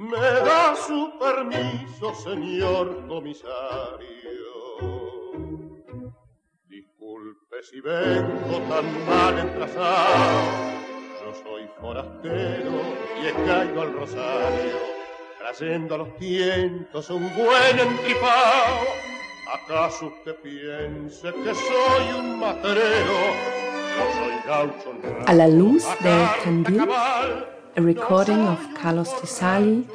Me da su permiso, señor comisario. Disculpe si vengo tan mal entrasado. Yo soy forastero y he caído al rosario, trayendo a los tientos un buen entripao. ¿Acaso usted piense que soy un materero? Yo soy gaucho A la luz carta candil. A recording of Carlos Di Sarli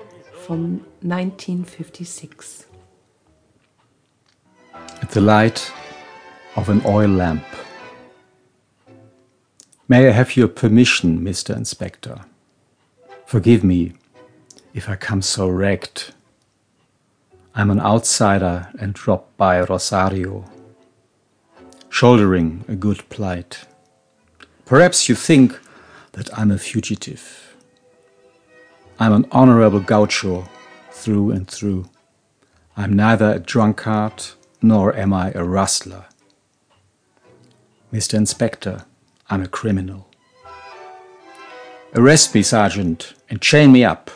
from 1956. at the light of an oil lamp. May I have your permission, Mr. Inspector? Forgive me if I come so wrecked. I'm an outsider and dropped by Rosario, shouldering a good plight. Perhaps you think that I'm a fugitive. I'm an honorable gaucho through and through. I'm neither a drunkard nor am I a rustler. Mr. Inspector, I'm a criminal. Arrest me, Sergeant, and chain me up.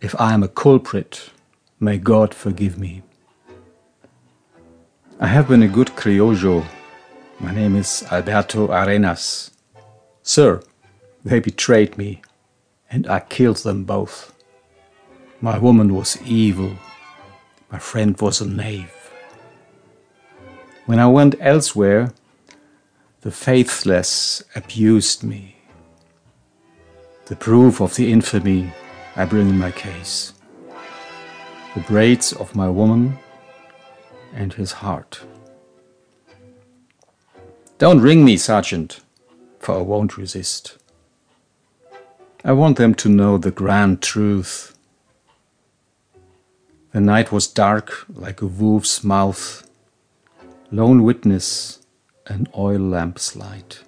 If I am a culprit, may God forgive me. I have been a good criollo. My name is Alberto Arenas. Sir, they betrayed me, and I killed them both. My woman was evil. My friend was a knave. When I went elsewhere, the faithless abused me. The proof of the infamy I bring in my case. The braids of my woman and his heart. Don't ring me, Sergeant, for I won't resist. I want them to know the grand truth. The night was dark like a wolf's mouth, lone witness, an oil lamp's light.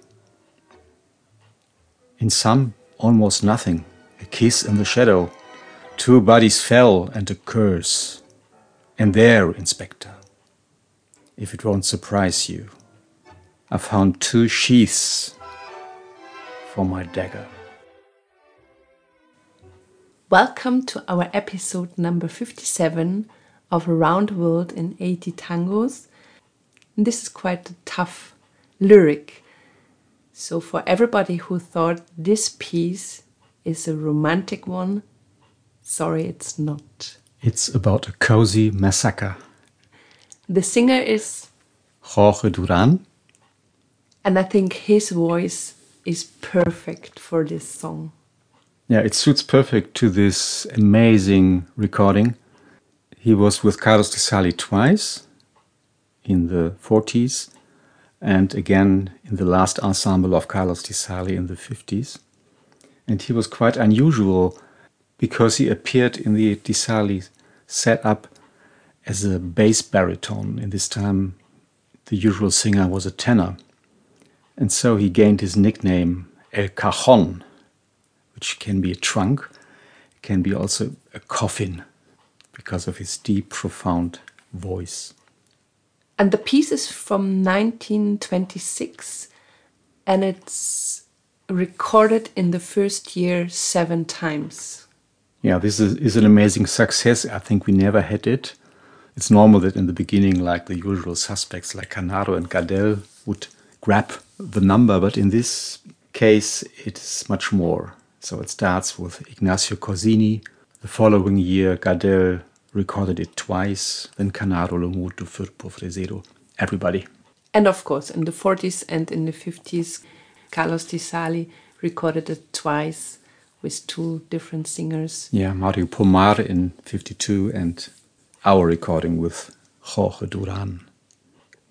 In some, almost nothing, a kiss in the shadow, two bodies fell and a curse. And there, Inspector, if it won't surprise you, I found two sheaths for my dagger. Welcome to our episode number 57 of Around the World in 80 Tangos. And this is quite a tough lyric. So, for everybody who thought this piece is a romantic one, sorry, it's not. It's about a cozy massacre. The singer is, Jorge Duran, and I think his voice is perfect for this song. Yeah, it suits perfect to this amazing recording. He was with Carlos Di Sarli twice in the 40s and again in the last ensemble of Carlos Di Sarli in the 50s. And he was quite unusual because he appeared in the Di Sarli setup as a bass baritone. In this time, the usual singer was a tenor. And so he gained his nickname El Cajon, which can be a trunk, can be also a coffin because of his deep, profound voice. And the piece is from 1926 and it's recorded in the first year seven times. Yeah, this is, is an amazing success. I think we never had it. It's normal that in the beginning, like the usual suspects like Canaro and Gardel would grab the number, but in this case, it's much more. So it starts with Ignacio Corsini. The following year, Gardel recorded it twice, then Canaro, Lomuto, Firpo, Fresedo, everybody. And of course, in the 40s and in the 50s, Carlos Di Sarli recorded it twice with two different singers. Yeah, Mario Pomar in 52 and our recording with Jorge Duran.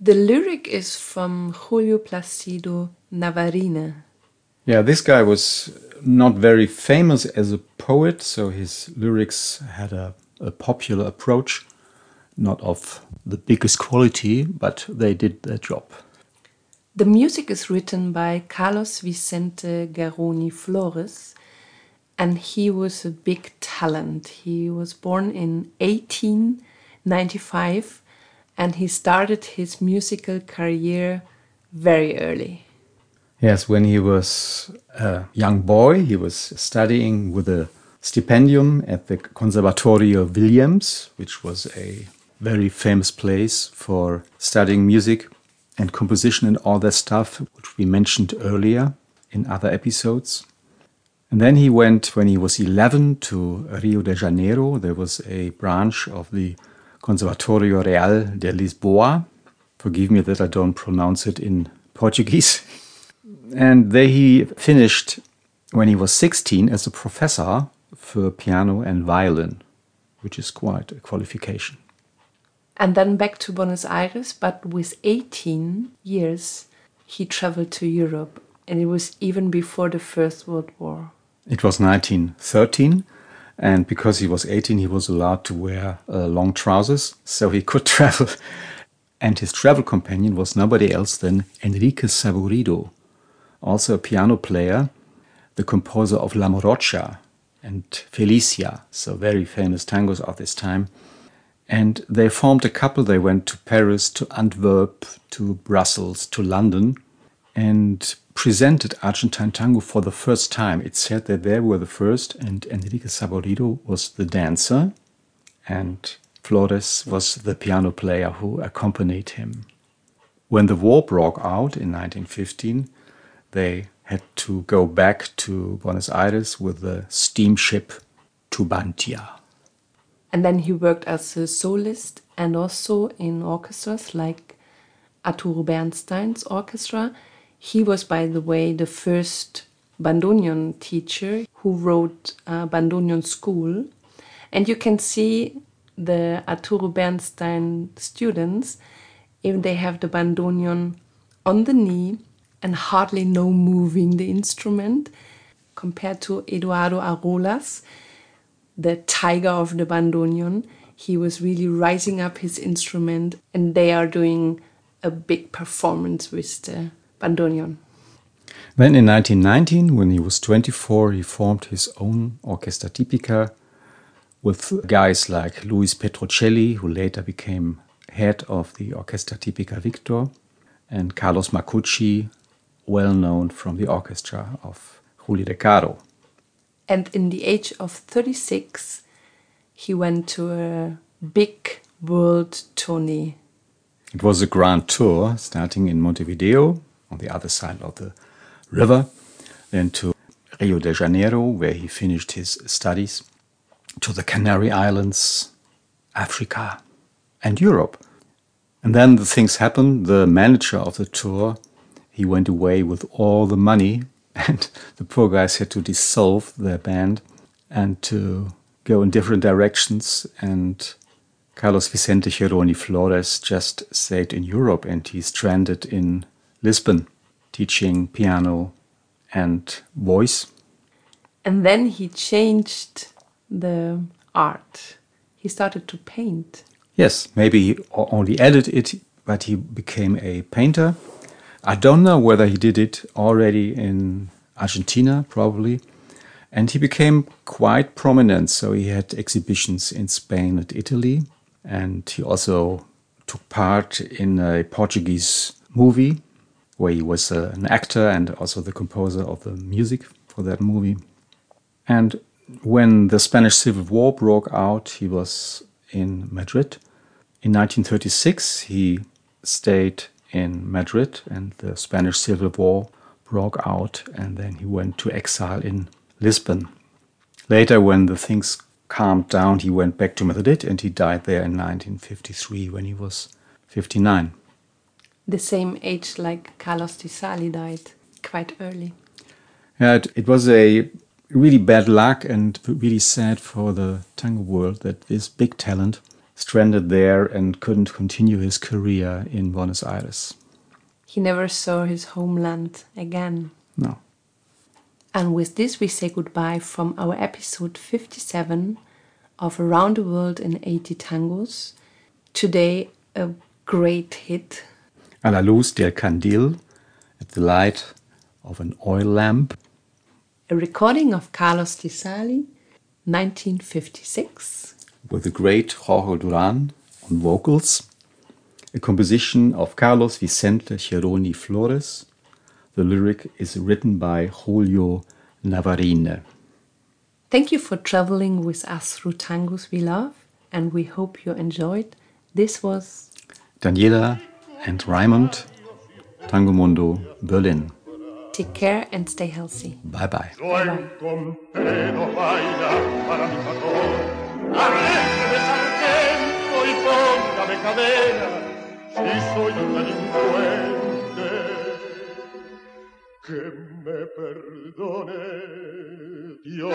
The lyric is from Julio Placido Navarrine. Yeah, this guy was not very famous as a poet, so his lyrics had a, a popular approach, not of the biggest quality, but they did their job. The music is written by Carlos Vicente Geroni Flores, and he was a big talent. He was born in 1895 and he started his musical career very early. Yes, when he was a young boy, he was studying with a stipendium at the Conservatorio Williams, which was a very famous place for studying music and composition and all that stuff, which we mentioned earlier in other episodes. And then he went, when he was 11, to Rio de Janeiro. There was a branch of the Conservatorio Real de Lisboa. Forgive me that I don't pronounce it in Portuguese. And there he finished when he was 16 as a professor for piano and violin, which is quite a qualification. And then back to Buenos Aires, but with 18 years, he traveled to Europe, and it was even before the First World War. It was 1913, and because he was 18, he was allowed to wear uh, long trousers, so he could travel. And his travel companion was nobody else than Enrique Saborido, also a piano player, the composer of La Morocha and Felicia, so very famous tangos of this time. And they formed a couple. They went to Paris, to Antwerp, to Brussels, to London, and presented Argentine tango for the first time. It's said that they were the first, and Enrique Saborido was the dancer, and Flores was the piano player who accompanied him. When the war broke out in 1915, they had to go back to Buenos Aires with the steamship Tubantia. And then he worked as a solist and also in orchestras like Arturo Bernstein's orchestra. He was, by the way, the first bandoneon teacher who wrote a bandoneon school. And you can see the Arturo Bernstein students, if they have the bandoneon on the knee and hardly no moving the instrument, compared to Eduardo Arolas, the tiger of the bandoneon. He was really rising up his instrument, and they are doing a big performance with the bandoneon. Then in 1919, when he was 24, he formed his own Orchestra Tipica with guys like Luis Petrucelli, who later became head of the Orchestra Tipica Victor, and Carlos Marcucci, well known from the orchestra of Julio De Caro. And in the age of 36 he went to a big world tourney. It was a grand tour starting in montevideo on the other side of the river then to rio de janeiro where he finished his studies to the canary islands africa and europe. And then the things happened. The manager of the tour he went away with all the money and the poor guys had to dissolve their band and to go in different directions. And Carlos Vicente Geroni Flores just stayed in Europe and he stranded in Lisbon, teaching piano and voice. And then he changed the art. He started to paint. Yes, maybe he only added it, but he became a painter I don't know whether he did it already in Argentina, probably. And he became quite prominent. So he had exhibitions in Spain and Italy. And he also took part in a Portuguese movie where he was uh, an actor and also the composer of the music for that movie. And when the Spanish Civil War broke out, he was in Madrid. In 1936, he stayed in Madrid, and the Spanish Civil War broke out, and then he went to exile in Lisbon. Later, when the things calmed down, he went back to Madrid and he died there in 1953 when he was 59. The same age like Carlos Di Sarli died quite early. Yeah, it, it was a really bad luck and really sad for the tango world that this big talent stranded there and couldn't continue his career in Buenos Aires. He never saw his homeland again. No. And with this, we say goodbye from our episode 57 of Around the World in 80 Tangos. Today, a great hit. A la luz del candil, at the light of an oil lamp. A recording of Carlos Di Sarli, 1956 with the great Jorge Duran on vocals, a composition of Carlos Vicente Geroni Flores. The lyric is written by Julio Navarrine. Thank you for traveling with us through tangos we love, and we hope you enjoyed. This was Daniela and Raimund, Tango Mundo, Berlin. Take care and stay healthy. Bye bye. Yo encontré Arrégleme sargento y póngame cadena si soy un delincuente. Que me perdone Dios.